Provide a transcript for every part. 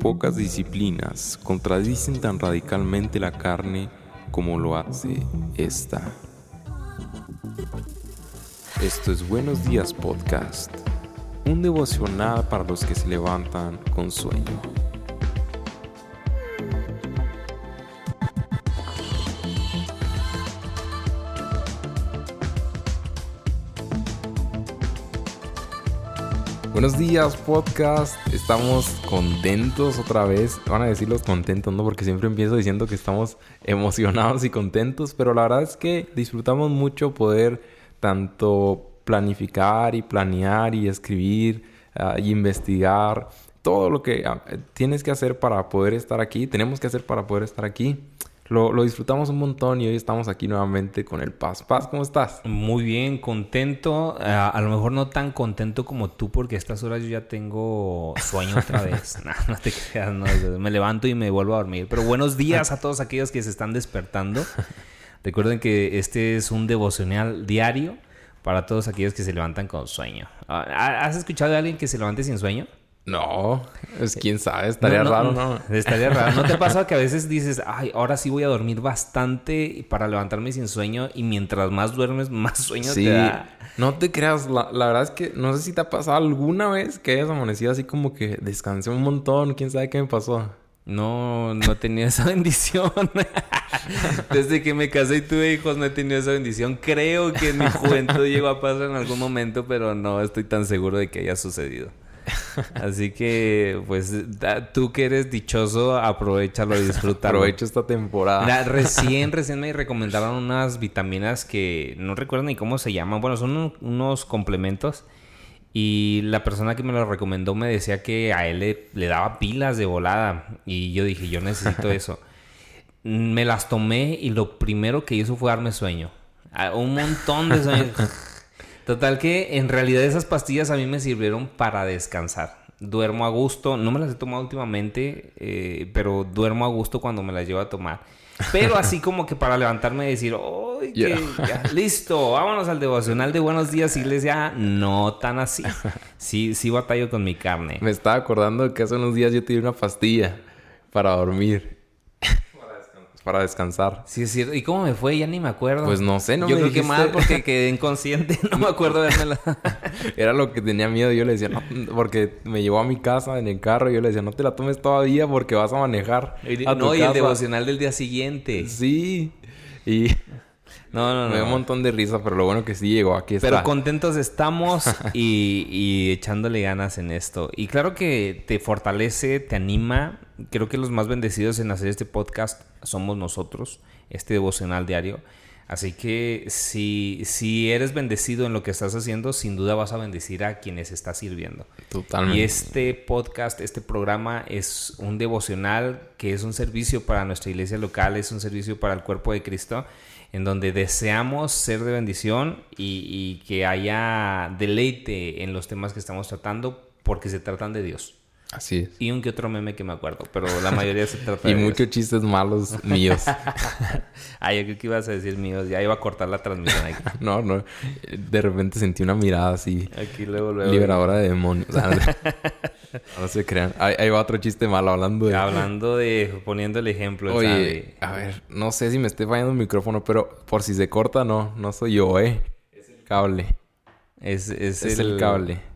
Pocas disciplinas contradicen tan radicalmente la carne como lo hace esta. Esto es Buenos Días Podcast, un devocional para los que se levantan con sueño. Buenos días, podcast. Estamos contentos otra vez. Van a decir los contentos, ¿no? Porque siempre empiezo diciendo que estamos emocionados y contentos, pero la verdad es que disfrutamos mucho poder tanto planificar y planear y escribir uh, y investigar todo lo que uh, tienes que hacer para poder estar aquí, tenemos que hacer para poder estar aquí. Lo, lo, disfrutamos un montón y hoy estamos aquí nuevamente con el Paz. Paz, ¿cómo estás? Muy bien, contento. Uh, a lo mejor no tan contento como tú porque a estas horas yo ya tengo sueño otra vez. no, no te creas, no, me levanto y me vuelvo a dormir. Pero buenos días a todos aquellos que se están despertando. Recuerden que este es un devocional diario para todos aquellos que se levantan con sueño. ¿Has escuchado de alguien que se levante sin sueño? No, es quién sabe, estaría no, raro, ¿no? Estaría raro. ¿No te pasa que a veces dices, ay, ahora sí voy a dormir bastante para levantarme sin sueño y mientras más duermes, más sueño sí, te da? No te creas, la, la, verdad es que no sé si te ha pasado alguna vez que hayas amanecido así como que descansé un montón, quién sabe qué me pasó. No, no tenía esa bendición. Desde que me casé y tuve hijos no he tenido esa bendición. Creo que en mi juventud llegó a pasar en algún momento, pero no estoy tan seguro de que haya sucedido. Así que, pues, tú que eres dichoso, aprovechalo y disfrútalo. Aprovecho esta temporada. Mira, recién, recién me recomendaron unas vitaminas que no recuerdo ni cómo se llaman. Bueno, son unos complementos. Y la persona que me lo recomendó me decía que a él le, le daba pilas de volada. Y yo dije, yo necesito eso. me las tomé y lo primero que hizo fue darme sueño. Un montón de sueño. Total que en realidad esas pastillas a mí me sirvieron para descansar. Duermo a gusto, no me las he tomado últimamente, eh, pero duermo a gusto cuando me las llevo a tomar. Pero así como que para levantarme y decir, ¡ay, yeah. ya, listo! Vámonos al devocional de buenos días, iglesia. No tan así. Sí, sí batallo con mi carne. Me estaba acordando que hace unos días yo te di una pastilla para dormir para descansar. Sí, es cierto. ¿Y cómo me fue? Ya ni me acuerdo. Pues no sé, no Yo me creo dijiste... que mal porque quedé inconsciente. No me acuerdo de verla. Era lo que tenía miedo. Yo le decía, no, porque me llevó a mi casa en el carro y yo le decía, no te la tomes todavía porque vas a manejar. A no, y el devocional del día siguiente. Sí. Y... No, no, no. Me dio un montón de risa, pero lo bueno que sí llegó. Aquí está. Pero contentos estamos y, y echándole ganas en esto. Y claro que te fortalece, te anima. Creo que los más bendecidos en hacer este podcast somos nosotros, este devocional diario. Así que si, si eres bendecido en lo que estás haciendo, sin duda vas a bendecir a quienes estás sirviendo. Totalmente. Y este podcast, este programa es un devocional que es un servicio para nuestra iglesia local, es un servicio para el cuerpo de Cristo en donde deseamos ser de bendición y, que haya deleite en los temas que estamos tratando porque se tratan de Dios. Así es. Y un que otro meme que me acuerdo, pero la mayoría se trata y de muchos Dios. chistes malos míos. ah, yo creo que ibas a decir míos. Ya iba a cortar la transmisión aquí. no, no. De repente sentí una mirada así. Aquí luego, luego. Liberadora de demonios. no se crean. Ahí, ahí, va otro chiste malo hablando de... Hablando de... Poniendo el ejemplo. Oye, ¿sabe? a ver. No sé si me esté fallando el micrófono, pero por si se corta, no. No soy yo, ¿eh? Es el cable. Es, es, es el... el cable.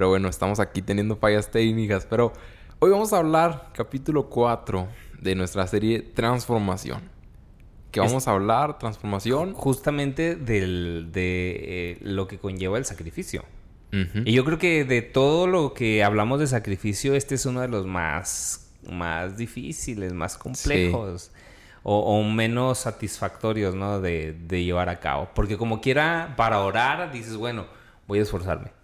Pero bueno, estamos aquí teniendo fallas técnicas. Pero hoy vamos a hablar, capítulo 4 de nuestra serie Transformación. Que vamos es... a hablar, transformación. Justamente del, de eh, lo que conlleva el sacrificio. Uh -huh. Y yo creo que de todo lo que hablamos de sacrificio, este es uno de los más, más difíciles, más complejos. Sí. O, o, menos satisfactorios, ¿no? De, de llevar a cabo. Porque como quiera, para orar, dices, bueno, voy a esforzarme.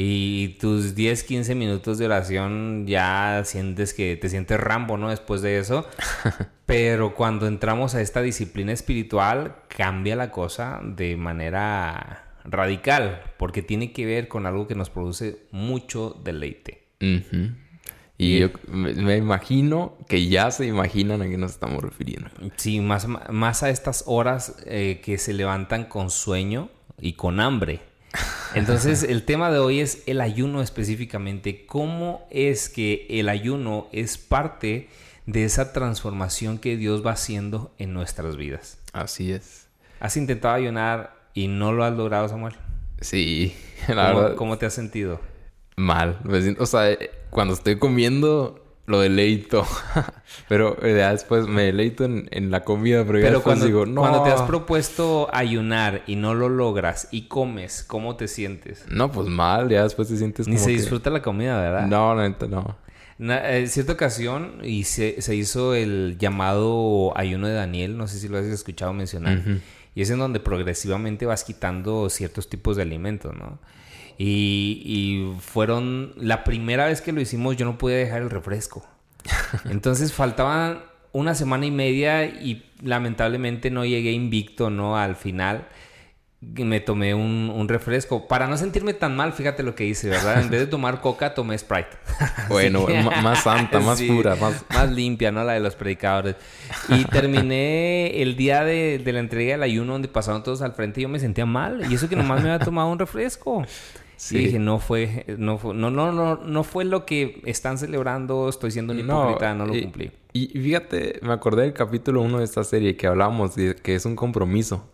Y tus 10, 15 minutos de oración ya sientes que te sientes rambo, ¿no? Después de eso. Pero cuando entramos a esta disciplina espiritual, cambia la cosa de manera radical, porque tiene que ver con algo que nos produce mucho deleite. Uh -huh. Y yo me imagino que ya se imaginan a qué nos estamos refiriendo. Sí, más, más a estas horas eh, que se levantan con sueño y con hambre. Entonces, el tema de hoy es el ayuno específicamente. ¿Cómo es que el ayuno es parte de esa transformación que Dios va haciendo en nuestras vidas? Así es. ¿Has intentado ayunar y no lo has logrado, Samuel? Sí, la ¿Cómo, verdad. ¿Cómo te has sentido? Mal. O sea, cuando estoy comiendo, lo deleito. pero eh, ya después me deleito en, la comida, pero, ya cuando, digo, no. Cuando te has propuesto ayunar y no lo logras y comes, ¿cómo te sientes? No, pues mal, ya después te sientes Ni se disfruta la comida, ¿verdad? No, no, no. En cierta ocasión y se, se, hizo el llamado ayuno de Daniel, no sé si lo has escuchado mencionar, y es en donde progresivamente vas quitando ciertos tipos de alimentos, ¿no? Y, fueron, la primera vez que lo hicimos yo no pude dejar el refresco. Entonces faltaban una semana y media y lamentablemente no llegué invicto, ¿no? Al final me tomé un, refresco. Para no sentirme tan mal, fíjate lo que hice, ¿verdad? En vez de tomar coca, tomé Sprite. Bueno, más santa, más pura, más... más... limpia, ¿no? La de los predicadores. Y terminé el día de, de, la entrega del ayuno donde pasaron todos al frente y yo me sentía mal. Y eso que nomás me había tomado un refresco. Sí. dije, no fue, no fue, no, no, no, no fue lo que están celebrando, estoy siendo un hipócrita, no, lo cumplí. Y, fíjate, me acordé del capítulo 1 de esta serie que hablamos de que es un compromiso.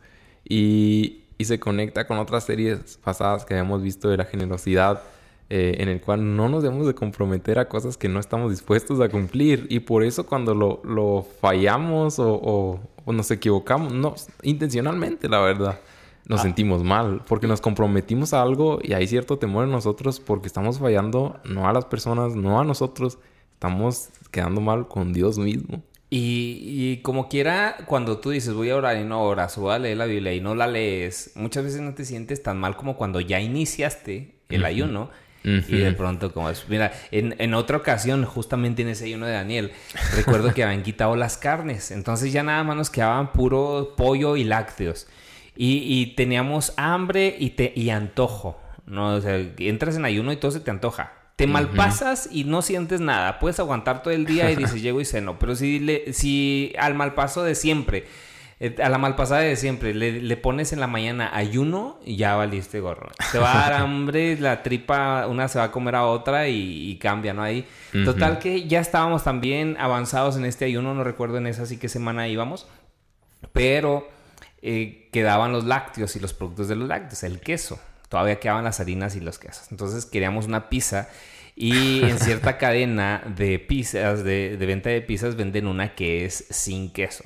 Y, y se conecta con otras series pasadas que habíamos visto de la generosidad, eh, en el cual no nos debemos de comprometer a cosas que no estamos dispuestos a cumplir. Y por eso cuando lo, lo fallamos o, o, o nos equivocamos, no, intencionalmente, la verdad nos ah. sentimos mal porque nos comprometimos a algo y hay cierto temor en nosotros porque estamos fallando no a las personas, no a nosotros, estamos quedando mal con Dios mismo. Y, y, como quiera, cuando tú dices voy a orar y no oras, o voy a leer la Biblia y no la lees, muchas veces no te sientes tan mal como cuando ya iniciaste el ayuno. Y de pronto, como es. Mira, en, en, otra ocasión, justamente en ese ayuno de Daniel, recuerdo que habían quitado las carnes. Entonces ya nada más nos quedaban puro pollo y lácteos. Y, teníamos hambre y, te, y antojo. ¿no? O sea, entras en ayuno y todo se te antoja. Te malpasas y no sientes nada. Puedes aguantar todo el día y dices, llego y ceno. Pero si, le, si al malpaso de siempre, eh, a la malpasada de siempre, le, pones en la mañana ayuno y ya valiste gorro. Te va a dar hambre, la tripa, una se va a comer a otra y, cambia, ¿no? Ahí. Total que ya estábamos también avanzados en este ayuno. No recuerdo en esa sí qué semana íbamos. Pero eh, quedaban los lácteos y los productos de los lácteos, el queso. Todavía quedaban las harinas y los quesos. Entonces queríamos una pizza y en cierta cadena de pizzas, de, venta de pizzas, venden una que es sin queso.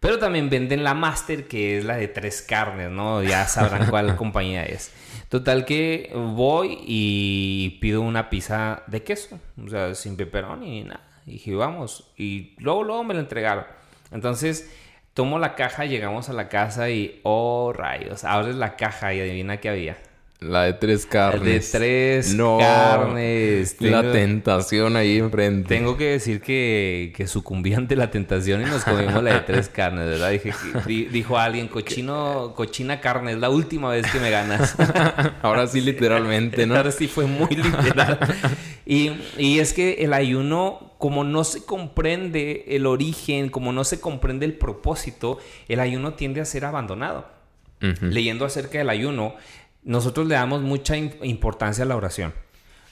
Pero también venden la Master, que es la de tres carnes, ¿no? Ya sabrán cuál compañía es. Total que voy y pido una pizza de queso. O sea, sin pepperoni ni nada. Y dije, vamos. Y luego, luego me la entregaron. Entonces, Tomo la caja, llegamos a la casa y, oh rayos, abres la caja y adivina qué había. La de tres carnes. De tres carnes. la tentación ahí enfrente. Tengo que decir que, que sucumbí ante la tentación y nos comimos la de tres carnes, ¿verdad? Dije, dijo alguien, cochino, cochina carne, es la última vez que me ganas. Ahora sí, literalmente, ¿no? Ahora sí fue muy literal. Y, y es que el ayuno como no se comprende el origen, como no se comprende el propósito, el ayuno tiende a ser abandonado. Leyendo acerca del ayuno, nosotros le damos mucha importancia a la oración.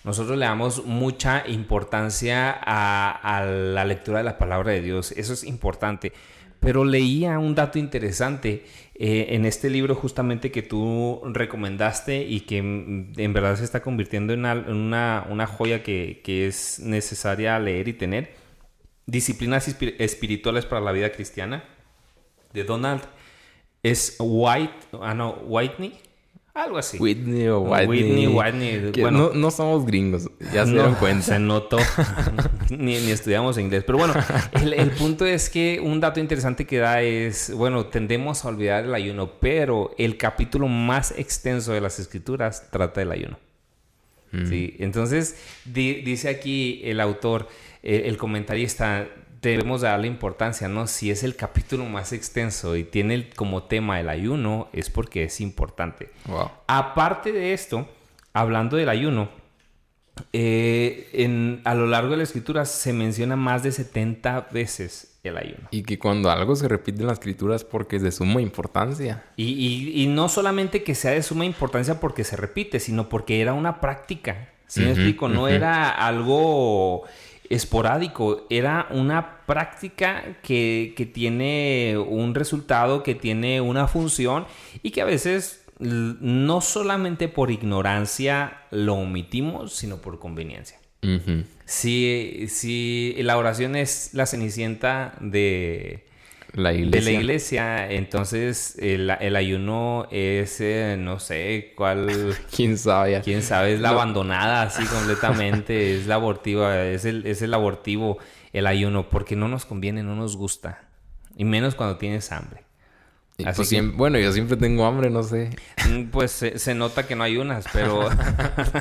Nosotros le damos mucha importancia a, la lectura de la palabra de Dios. Eso es importante. Pero leía un dato interesante eh, en este libro justamente que tú recomendaste y que mm, en verdad se está convirtiendo en una, joya que, que, es necesaria leer y tener. Disciplinas espirituales para la vida cristiana de Donald es White, ah no, Whitney algo así. Whitney o Whitney. Whitney, Whitney. Bueno, no, somos gringos, ya se dieron cuenta. Se notó. ni, estudiamos inglés. Pero bueno, el, punto es que un dato interesante que da es, bueno, tendemos a olvidar el ayuno, pero el capítulo más extenso de las escrituras trata del ayuno. Mm. ¿Sí? Entonces, dice aquí el autor, eh, el comentarista, debemos darle importancia, ¿no? Si es el capítulo más extenso y tiene como tema el ayuno, es porque es importante. Aparte de esto, hablando del ayuno, eh, en, a lo largo de la escritura se menciona más de 70 veces el ayuno. Y que cuando algo se repite en la escritura es porque es de suma importancia. Y, no solamente que sea de suma importancia porque se repite, sino porque era una práctica. ¿Sí me explico? No era algo esporádico, era una práctica que, que tiene un resultado, que tiene una función y que a veces no solamente por ignorancia lo omitimos, sino por conveniencia. si, la oración es la cenicienta de la iglesia, entonces el, ayuno es, eh, no sé, cuál... ¿Quién sabe? ¿Quién sabe? Es la abandonada así completamente, es la abortiva, es el, es el abortivo el ayuno, porque no nos conviene, no nos gusta. Y menos cuando tienes hambre. Pues bueno, yo siempre tengo hambre, no sé. Mm, pues se, nota que no hay unas, pero...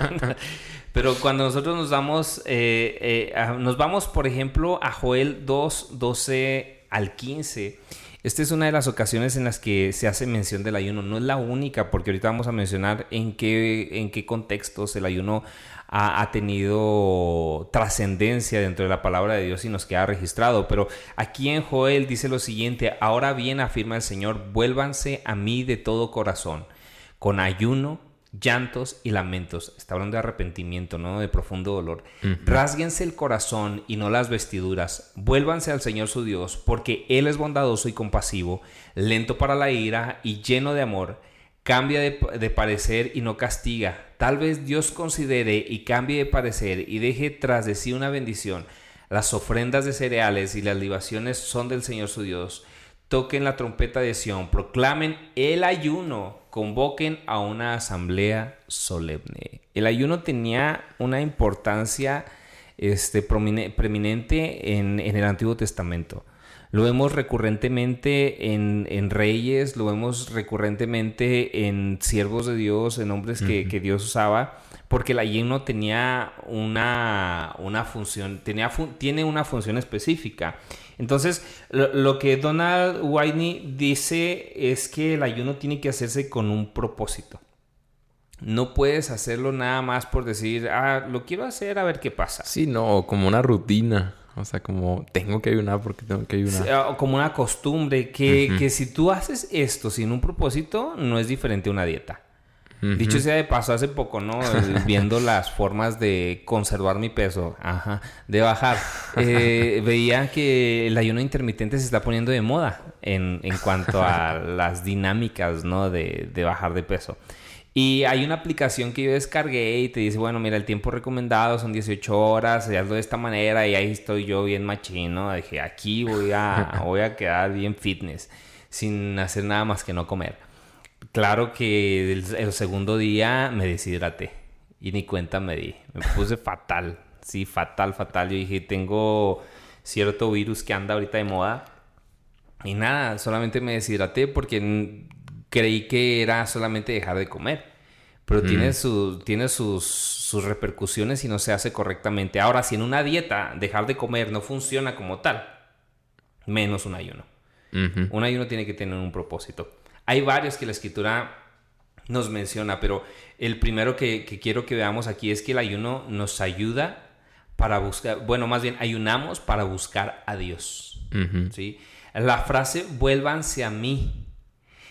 pero cuando nosotros nos vamos, eh, eh, nos vamos, por ejemplo, a Joel 2, 12 al 15. Esta es una de las ocasiones en las que se hace mención del ayuno. No es la única, porque ahorita vamos a mencionar en qué, en qué contextos el ayuno ha, tenido trascendencia dentro de la palabra de Dios y nos queda registrado. Pero aquí en Joel dice lo siguiente, ahora bien afirma el Señor, vuélvanse a mí de todo corazón, con ayuno, llantos y lamentos. Está hablando de arrepentimiento, ¿no? De profundo dolor. Rásguense el corazón y no las vestiduras. Vuélvanse al Señor su Dios, porque Él es bondadoso y compasivo, lento para la ira y lleno de amor cambia de, parecer y no castiga. Tal vez Dios considere y cambie de parecer y deje tras de sí una bendición. Las ofrendas de cereales y las libaciones son del Señor su Dios. Toquen la trompeta de Sión, proclamen el ayuno, convoquen a una asamblea solemne. El ayuno tenía una importancia este, preeminente en el Antiguo Testamento. Lo vemos recurrentemente en, reyes, lo vemos recurrentemente en siervos de Dios, en hombres que, Dios usaba, porque el ayuno tenía una, una función, tenía tiene una función específica. Entonces, lo, que Donald Whitney dice es que el ayuno tiene que hacerse con un propósito. No puedes hacerlo nada más por decir, ah, lo quiero hacer a ver qué pasa. Sí, no, como una rutina. O sea, como tengo que ayunar porque tengo que ayunar. como una costumbre que, que, si tú haces esto sin un propósito, no es diferente a una dieta. Dicho sea de paso, hace poco, ¿no? Viendo las formas de conservar mi peso, ajá, de bajar, eh, veía que el ayuno intermitente se está poniendo de moda en, en cuanto a las dinámicas, ¿no? De, de bajar de peso. Y hay una aplicación que yo descargué y te dice, bueno, mira, el tiempo recomendado son 18 horas, hazlo de esta manera y ahí estoy yo bien machino. Dije, aquí voy a, voy a quedar bien fitness, sin hacer nada más que no comer. Claro que el, segundo día me deshidraté y ni cuenta me di. Me puse fatal, sí, fatal, fatal. Yo dije, tengo cierto virus que anda ahorita de moda. Y nada, solamente me deshidraté porque creí que era solamente dejar de comer. Pero tiene, mm. su, tiene sus, sus, repercusiones si no se hace correctamente. Ahora, si en una dieta dejar de comer no funciona como tal, menos un ayuno. Un ayuno tiene que tener un propósito. Hay varios que la escritura nos menciona, pero el primero que, quiero que veamos aquí es que el ayuno nos ayuda para buscar, bueno, más bien ayunamos para buscar a Dios. ¿sí? La frase vuélvanse a mí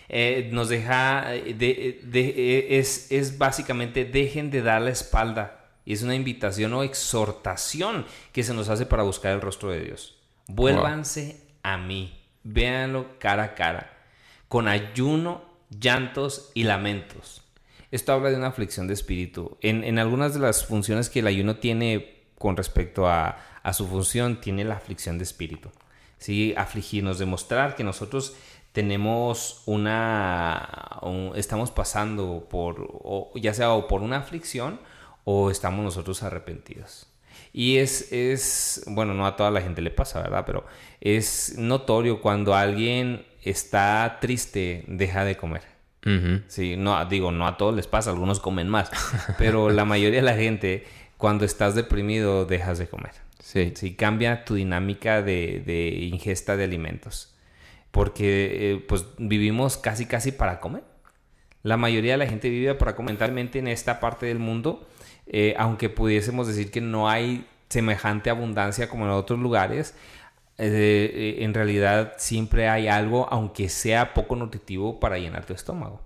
eh, nos deja, eh, de, eh, es, es básicamente dejen de dar la espalda. Y es una invitación o exhortación que se nos hace para buscar el rostro de Dios. Vuélvanse a mí, véanlo cara a cara, con ayuno, llantos y lamentos. Esto habla de una aflicción de espíritu. En, en algunas de las funciones que el ayuno tiene con respecto a, a su función, tiene la aflicción de espíritu. ¿Sí? Afligirnos, demostrar que nosotros tenemos una, estamos pasando por, ya sea o por una aflicción o estamos nosotros arrepentidos. Y es, es, bueno, no a toda la gente le pasa, ¿verdad? Pero es notorio cuando alguien está triste, deja de comer. Sí, no, digo, no a todos les pasa, algunos comen más, pero la mayoría de la gente, cuando estás deprimido, dejas de comer. Sí. Sí, cambia tu dinámica de, de ingesta de alimentos porque eh, pues vivimos casi casi para comer. La mayoría de la gente vive para comentarmente en esta parte del mundo eh, aunque pudiésemos decir que no hay semejante abundancia como en otros lugares, eh, en realidad siempre hay algo, aunque sea poco nutritivo, para llenar tu estómago.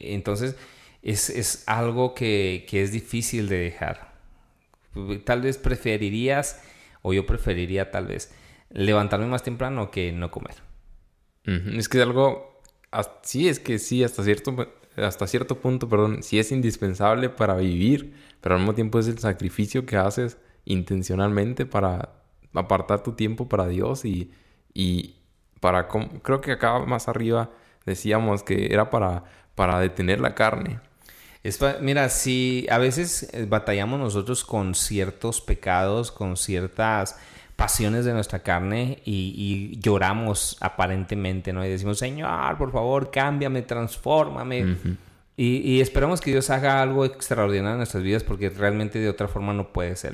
Entonces, es, algo que, es difícil de dejar. Tal vez preferirías, o yo preferiría tal vez, levantarme más temprano que no comer. Es que algo, sí, es que sí, hasta cierto, hasta cierto punto, perdón, sí es indispensable para vivir, pero al mismo tiempo es el sacrificio que haces intencionalmente para apartar tu tiempo para Dios y, y para, creo que acá más arriba decíamos que era para, para detener la carne. mira, si a veces eh, batallamos nosotros con ciertos pecados, con ciertas pasiones de nuestra carne y, lloramos aparentemente, ¿no? Y decimos, Señor, por favor, cámbiame, transfórmame. Y, esperamos que Dios haga algo extraordinario en nuestras vidas porque realmente de otra forma no puede ser.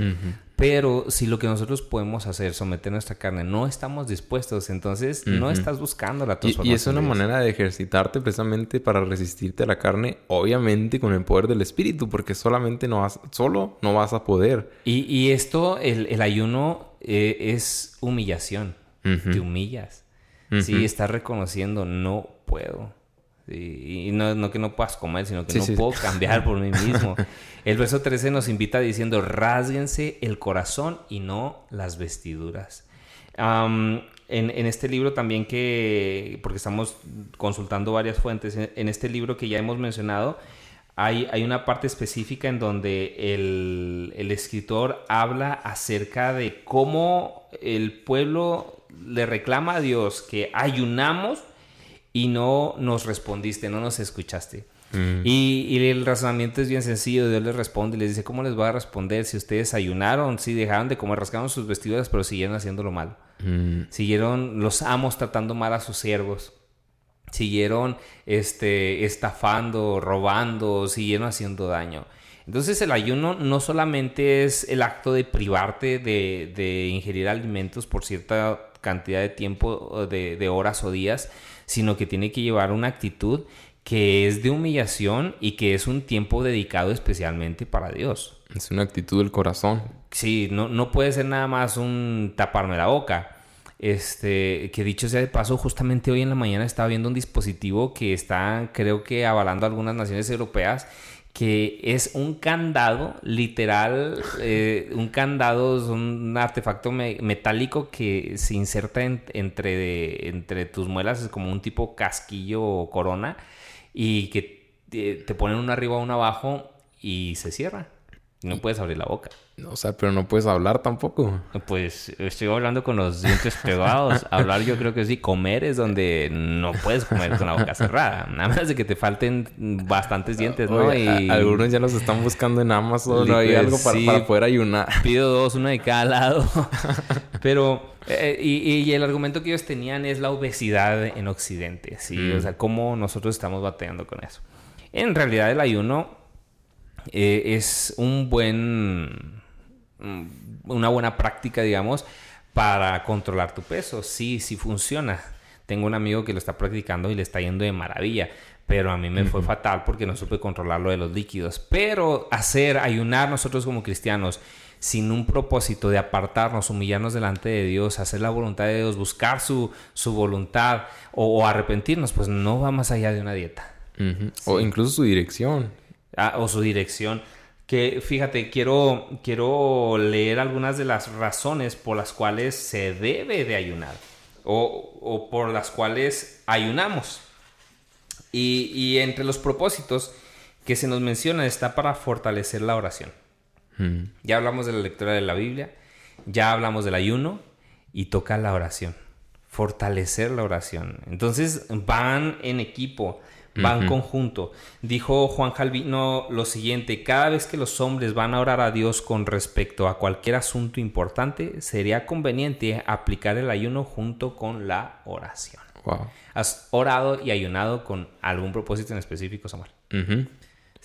Pero si lo que nosotros podemos hacer, someter nuestra carne, no estamos dispuestos, entonces no estás buscando la transformación. Y, y es una manera de ejercitarte precisamente para resistirte a la carne, obviamente con el poder del Espíritu, porque solamente no vas, solo no vas a poder. Y, y esto, el, el ayuno eh, es humillación. Te humillas. Sí, estás reconociendo, no puedo. Y no, no, que no puedas comer, sino que no puedo cambiar por mí mismo. El verso 13 nos invita diciendo, rásguense el corazón y no las vestiduras. en, en, este libro también que, porque estamos consultando varias fuentes, en este libro que ya hemos mencionado, hay, una parte específica en donde el, escritor habla acerca de cómo el pueblo le reclama a Dios que ayunamos y no nos respondiste, no nos escuchaste. Mm. Y, el razonamiento es bien sencillo. Dios les responde y les dice, ¿cómo les va a responder si ustedes ayunaron? Si dejaron de comer, rascaron sus vestiduras, pero siguieron haciéndolo mal. Mm. Siguieron los amos tratando mal a sus siervos siguieron este, estafando, robando, siguieron haciendo daño. Entonces el ayuno no solamente es el acto de privarte de, ingerir alimentos por cierta cantidad de tiempo, de, de, horas o días, sino que tiene que llevar una actitud que es de humillación y que es un tiempo dedicado especialmente para Dios. Es una actitud del corazón. Sí, no, no puede ser nada más un taparme la boca este, que dicho sea de paso, justamente hoy en la mañana estaba viendo un dispositivo que está, creo que, avalando algunas naciones europeas, que es un candado, literal, eh, un candado, es un artefacto metálico que se inserta entre, entre tus muelas, es como un tipo casquillo o corona, y que te, te ponen uno arriba, uno abajo y se cierra. No puedes abrir la boca. O sea, pero no puedes hablar tampoco. Pues estoy hablando con los dientes pegados. hablar yo creo que sí. Comer es donde no puedes comer con la boca cerrada. Nada más de que te falten bastantes dientes, ¿no? y... algunos ya los están buscando en Amazon. ¿no? Hay algo para, poder ayunar. Pido dos, uno de cada lado. pero... Eh, y, el argumento que ellos tenían es la obesidad en Occidente, ¿sí? Mm. O sea, cómo nosotros estamos batallando con eso. En realidad el ayuno eh, es un buen, una buena práctica, digamos, para controlar tu peso. Sí, sí funciona. Tengo un amigo que lo está practicando y le está yendo de maravilla. Pero a mí me fue fatal porque no supe controlar lo de los líquidos. Pero hacer, ayunar nosotros como cristianos sin un propósito de apartarnos, humillarnos delante de Dios, hacer la voluntad de Dios, buscar su, su voluntad o, arrepentirnos, pues no va más allá de una dieta. O incluso su dirección. Ah, o su dirección. Que fíjate, quiero, quiero leer algunas de las razones por las cuales se debe de ayunar o, por las cuales ayunamos. Y, entre los propósitos que se nos menciona está para fortalecer la oración. Hmm. Ya hablamos de la lectura de la Biblia, ya hablamos del ayuno y toca la oración. Fortalecer la oración. Entonces van en equipo van conjunto. Dijo Juan Calvino lo siguiente, cada vez que los hombres van a orar a Dios con respecto a cualquier asunto importante, sería conveniente aplicar el ayuno junto con la oración. ¿Has orado y ayunado con algún propósito en específico, Samuel?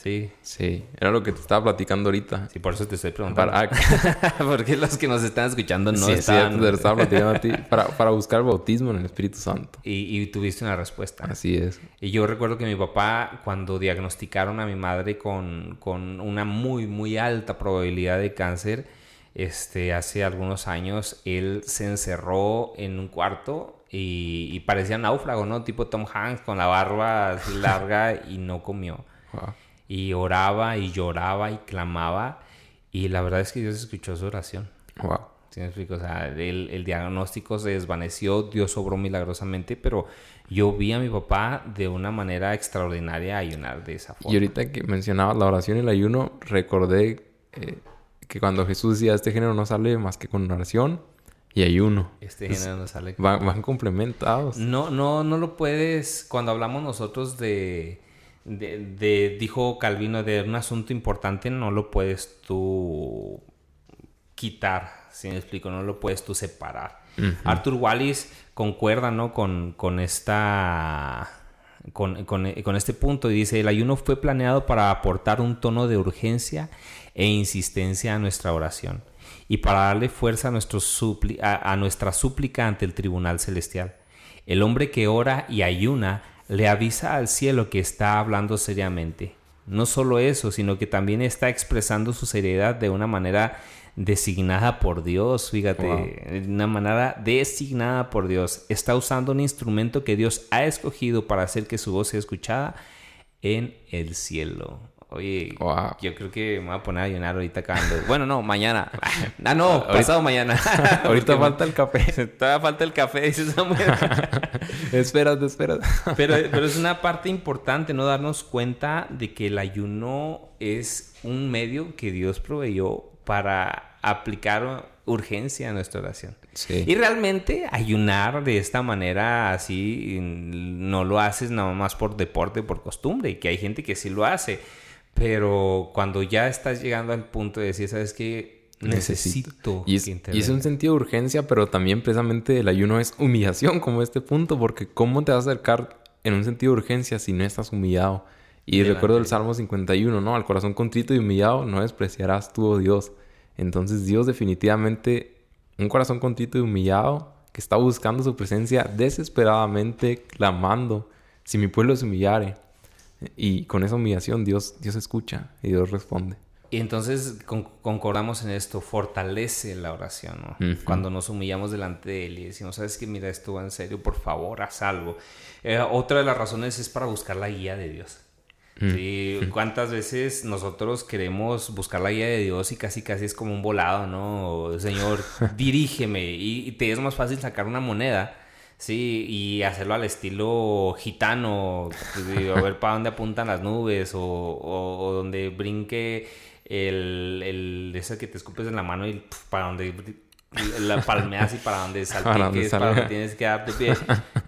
Sí. Sí, era lo que te estaba platicando ahorita. Sí, por eso te estoy preguntando. Para, Porque los que nos están escuchando no sí, es están... cierto, te estaba platicando a ti. Para, para buscar bautismo en el Espíritu Santo. Y, y tuviste una respuesta. Así es. Y yo recuerdo que mi papá, cuando diagnosticaron a mi madre con, con una muy, muy alta probabilidad de cáncer, este, hace algunos años, él se encerró en un cuarto y, y parecía náufrago, ¿no? Tipo Tom Hanks con la barba así larga y no comió. Wow. Y oraba y lloraba y clamaba. Y la verdad es que Dios escuchó su oración. Wow. ¿Sí me explico? O sea, el, el diagnóstico se desvaneció, Dios obró milagrosamente, pero yo vi a mi papá de una manera extraordinaria ayunar de esa forma. Y ahorita que mencionabas la oración y el ayuno, recordé eh, que cuando Jesús decía, este género no sale más que con oración y ayuno. Este género no sale. Van, van complementados. No, no, no lo puedes. Cuando hablamos nosotros de, de, de, dijo Calvino, de un asunto importante, no lo puedes tú quitar, si me explico, no lo puedes tú separar. Arthur Wallis concuerda, ¿no? Con, con esta... Con, con- con este punto y dice, el ayuno fue planeado para aportar un tono de urgencia e insistencia a nuestra oración y para darle fuerza a, nuestro supli- a- a nuestra súplica ante el tribunal celestial. El hombre que ora y ayuna le avisa al cielo que está hablando seriamente. No solo eso, sino que también está expresando su seriedad de una manera designada por Dios, fíjate, Wow. de una manera designada por Dios. Está usando un instrumento que Dios ha escogido para hacer que su voz sea escuchada en el cielo. Oye, Wow. yo creo que me voy a poner a ayunar ahorita acabando. Bueno, no, mañana. Ah, no, Ahorita- pasado mañana. Ahorita falta el café. Todavía falta el café, dice Samuel. espérate, espérate. pero, pero es una parte importante, ¿no? Darnos cuenta de que el ayuno es un medio que Dios proveyó para aplicar urgencia a nuestra oración. Sí. Y realmente ayunar de esta manera así no lo haces nada más por deporte, por costumbre, y que hay gente que sí lo hace. Pero cuando ya estás llegando al punto de decir, ¿sabes qué? Necesito. Y es, que y es intervenga". un sentido de urgencia, pero también precisamente el ayuno es humillación, como este punto, porque ¿cómo te vas a acercar en un sentido de urgencia si no estás humillado? Y Delante recuerdo el Salmo 51, ¿no? Al corazón contrito y humillado no despreciarás tú, oh Dios. Entonces Dios definitivamente, un corazón contrito y humillado que está buscando su presencia desesperadamente, clamando, si mi pueblo se humillare. Y con esa humillación Dios, Dios escucha y Dios responde. Y entonces con- concordamos en esto, fortalece la oración, ¿no? Cuando nos humillamos delante de Él y decimos, ¿sabes qué? Mira, esto va en serio, por favor, haz algo. Eh, otra de las razones es para buscar la guía de Dios. Sí, ¿Cuántas veces nosotros queremos buscar la guía de Dios y casi casi es como un volado, ¿no? Señor, dirígeme. Y, y te es más fácil sacar una moneda, sí, y hacerlo al estilo gitano, de a ver para dónde apuntan las nubes o, o- o donde brinque el, el ese que te escupes en la mano y pf, para donde la palmeas y para donde salpiques, para donde tienes que dar de pie.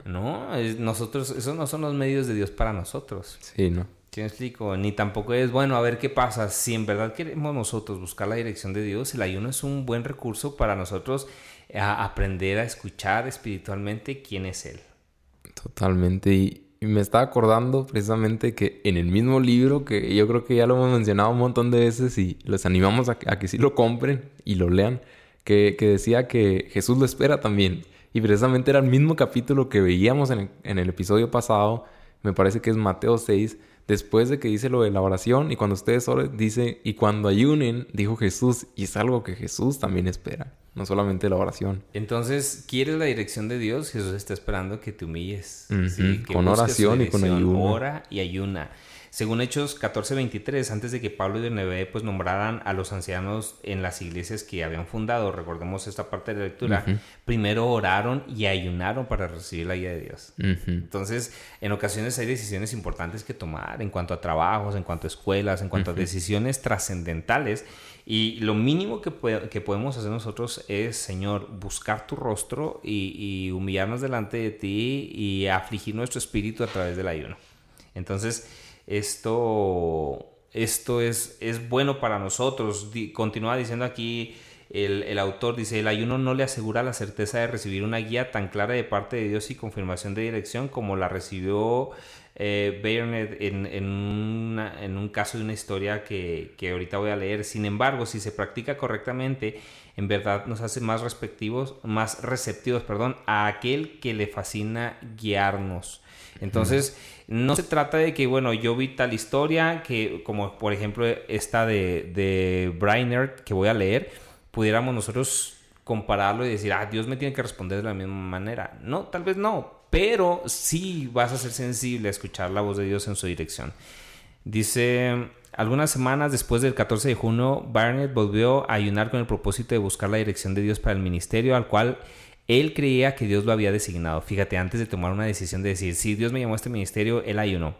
No, es- nosotros, esos no son los medios de Dios para nosotros. Sí, ¿no? ¿Sí me explico? Ni tampoco es, bueno, a ver qué pasa. Si en verdad queremos nosotros buscar la dirección de Dios, el ayuno es un buen recurso para nosotros a aprender a escuchar espiritualmente quién es Él. Totalmente. Y, y me estaba acordando precisamente que en el mismo libro, que yo creo que ya lo hemos mencionado un montón de veces y les animamos a, a que sí lo compren y lo lean, que, que decía que Jesús lo espera también. Y precisamente era el mismo capítulo que veíamos en el, en el episodio pasado, me parece que es Mateo 6, después de que dice lo de la oración y cuando ustedes oren, dice, y cuando ayunen, dijo Jesús, y es algo que Jesús también espera, no solamente la oración. Entonces, ¿quieres la dirección de Dios? Jesús está esperando que te humilles. Que con oración y con ayuno. Ora y ayuna. Según Hechos 14:23, antes de que Pablo y Bernabé pues nombraran a los ancianos en las iglesias que habían fundado, recordemos esta parte de la lectura, primero oraron y ayunaron para recibir la guía de Dios. Entonces, en ocasiones hay decisiones importantes que tomar en cuanto a trabajos, en cuanto a escuelas, en cuanto a decisiones trascendentales. Y lo mínimo que, que podemos hacer nosotros es, Señor, buscar tu rostro y, y humillarnos delante de ti y afligir nuestro espíritu a través del ayuno. Entonces, esto, esto es, es bueno para nosotros. Continúa diciendo aquí el, el, autor dice, el ayuno no le asegura la certeza de recibir una guía tan clara de parte de Dios y confirmación de dirección como la recibió eh, en, en, en, un caso de una historia que, que, ahorita voy a leer. Sin embargo, si se practica correctamente, en verdad nos hace más respectivos, más receptivos, perdón, a aquel que le fascina guiarnos. Entonces, no se trata de que, bueno, yo vi tal historia, que como por ejemplo esta de, de Brainerd, que voy a leer, pudiéramos nosotros compararlo y decir, ah, Dios me tiene que responder de la misma manera. No, tal vez no, pero sí vas a ser sensible a escuchar la voz de Dios en su dirección. Dice, algunas semanas después del 14 de junio, Barnett volvió a ayunar con el propósito de buscar la dirección de Dios para el ministerio al cual él creía que Dios lo había designado. Fíjate, antes de tomar una decisión de decir, si Dios me llamó a este ministerio, él ayunó.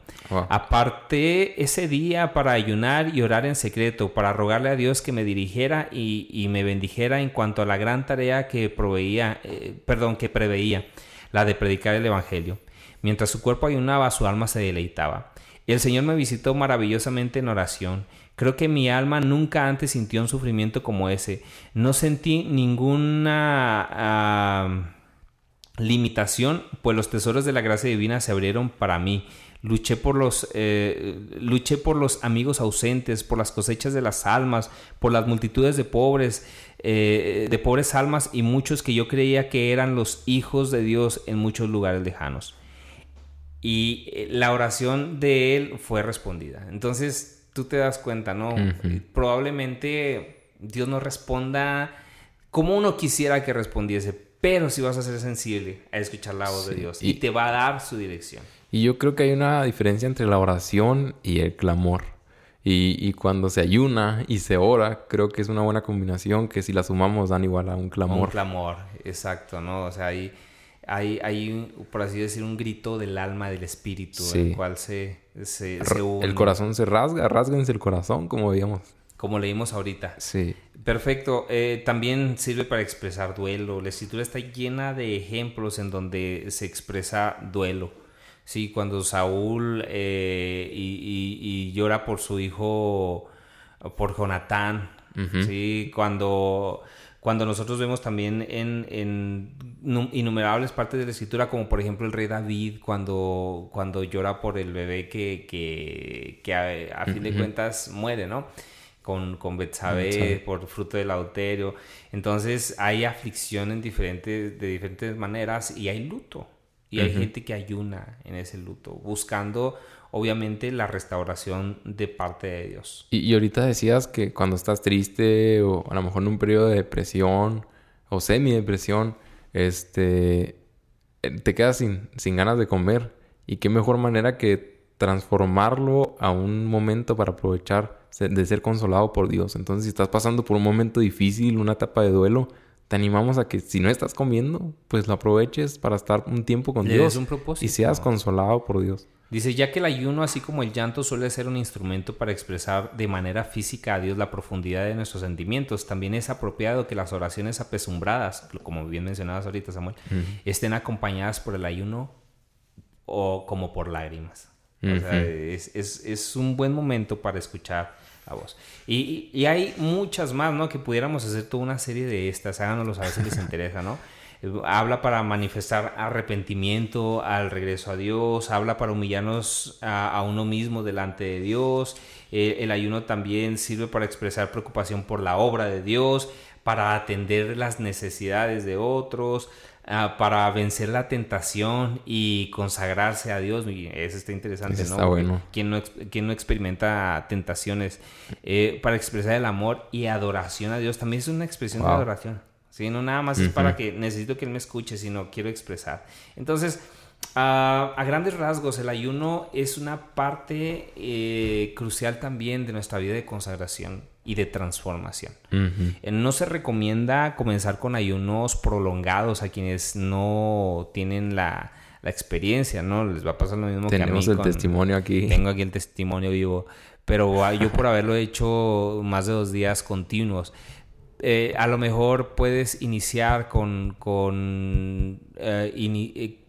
Aparté ese día para ayunar y orar en secreto, para rogarle a Dios que me dirigiera y, me bendijera en cuanto a la gran tarea que proveía, eh, perdón, que preveía, la de predicar el Evangelio. Mientras su cuerpo ayunaba, su alma se deleitaba. El Señor me visitó maravillosamente en oración Creo que mi alma nunca antes sintió un sufrimiento como ese. No sentí ninguna limitación, pues los tesoros de la gracia divina se abrieron para mí. Luché por los, eh, luché por los amigos ausentes, por las cosechas de las almas, por las multitudes de pobres, eh, de pobres almas y muchos que yo creía que eran los hijos de Dios en muchos lugares lejanos. Y eh, la oración de él fue respondida. Entonces, tú te das cuenta, ¿no? Probablemente Dios no responda como uno quisiera que respondiese, pero si vas a ser sensible a escuchar la voz de Dios y, te va a dar su dirección. Y yo creo que hay una diferencia entre la oración y el clamor. Y, cuando se ayuna y se ora, creo que es una buena combinación que si la sumamos dan igual a un clamor. Un clamor, exacto, ¿no? O sea, hay, hay, hay por así decir, un grito del alma, del espíritu, el cual se, el corazón se rasga, rasguense el corazón, como veíamos. Como leímos ahorita. Sí. Perfecto. Eh, también sirve para expresar duelo. La escritura está llena de ejemplos en donde se expresa duelo. Sí, cuando Saúl eh, y, llora por su hijo, por Jonatán. Sí, cuando cuando nosotros vemos también en, en, innumerables partes de la escritura, como por ejemplo el rey David, cuando, cuando llora por el bebé que, que, que a, fin de cuentas muere, ¿no? Con, con Betsabé, por fruto del adulterio. Entonces hay aflicción en diferentes, de diferentes maneras y hay luto. Y hay gente que ayuna en ese luto, buscando obviamente la restauración de parte de Dios. Y, ahorita decías que cuando estás triste o a lo mejor en un periodo de depresión o semi-depresión, este, eh, te quedas sin, sin ganas de comer. Y qué mejor manera que transformarlo a un momento para aprovechar de ser consolado por Dios. Entonces, si estás pasando por un momento difícil, una etapa de duelo, te animamos a que si no estás comiendo, pues lo aproveches para estar un tiempo con Dios un y seas consolado por Dios. Dice, ya que el ayuno, así como el llanto, suele ser un instrumento para expresar de manera física a Dios la profundidad de nuestros sentimientos, también es apropiado que las oraciones apesumbradas, como bien mencionabas ahorita, Samuel, estén acompañadas por el ayuno o como por lágrimas. O sea, es, es, es, un buen momento para escuchar la voz. Y, y, hay muchas más, ¿no? Que pudiéramos hacer toda una serie de estas, háganos a ver si les interesa, ¿no? Habla para manifestar arrepentimiento al regreso a Dios, habla para humillarnos a, uno mismo delante de Dios, eh, el ayuno también sirve para expresar preocupación por la obra de Dios, para atender las necesidades de otros, ah, para vencer la tentación y consagrarse a Dios. eso está interesante, ¿no? bueno. ¿Quién no, no experimenta tentaciones? Eh, para expresar el amor y adoración a Dios. También es una expresión de adoración. ¿Sí? No nada más es para que necesito que él me escuche, sino quiero expresar. Entonces, a grandes rasgos, el ayuno es una parte eh, crucial también de nuestra vida de consagración y de transformación. Eh, no se recomienda comenzar con ayunos prolongados a quienes no tienen la, experiencia, ¿no? Les va a pasar lo mismo que a mí. Tenemos el testimonio aquí. Tengo aquí el testimonio vivo. Pero ah, yo por haberlo hecho más de dos días continuos, eh, a lo mejor puedes iniciar con, con eh, eh,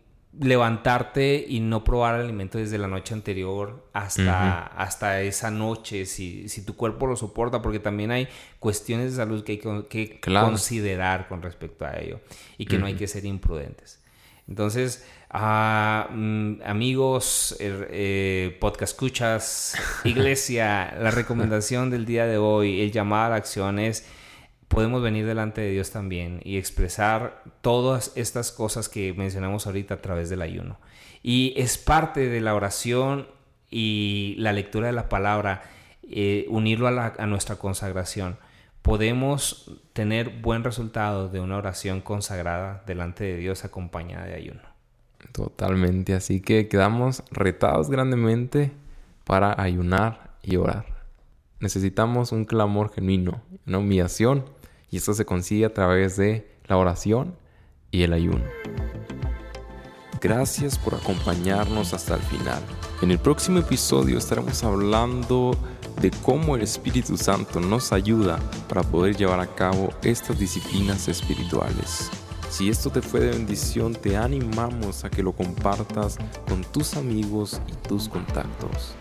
levantarte y no probar alimento desde la noche anterior hasta, hasta esa noche, si, si, tu cuerpo lo soporta, porque también hay cuestiones de salud que hay que, considerar con respecto a ello y que no hay que ser imprudentes. Entonces, ah, mm, amigos, er, eh, podcast escuchas, iglesia, la recomendación del día de hoy, el llamado a la acción es podemos venir delante de Dios también y expresar todas estas cosas que mencionamos ahorita a través del ayuno. Y es parte de la oración y la lectura de la palabra, eh, unirlo a, nuestra consagración. Podemos tener buen resultado de una oración consagrada delante de Dios acompañada de ayuno. Totalmente, así que quedamos retados grandemente para ayunar y orar. Necesitamos un clamor genuino, una humillación y esto se consigue a través de la oración y el ayuno. Gracias por acompañarnos hasta el final. En el próximo episodio estaremos hablando de cómo el Espíritu Santo nos ayuda para poder llevar a cabo estas disciplinas espirituales. Si esto te fue de bendición, te animamos a que lo compartas con tus amigos y tus contactos.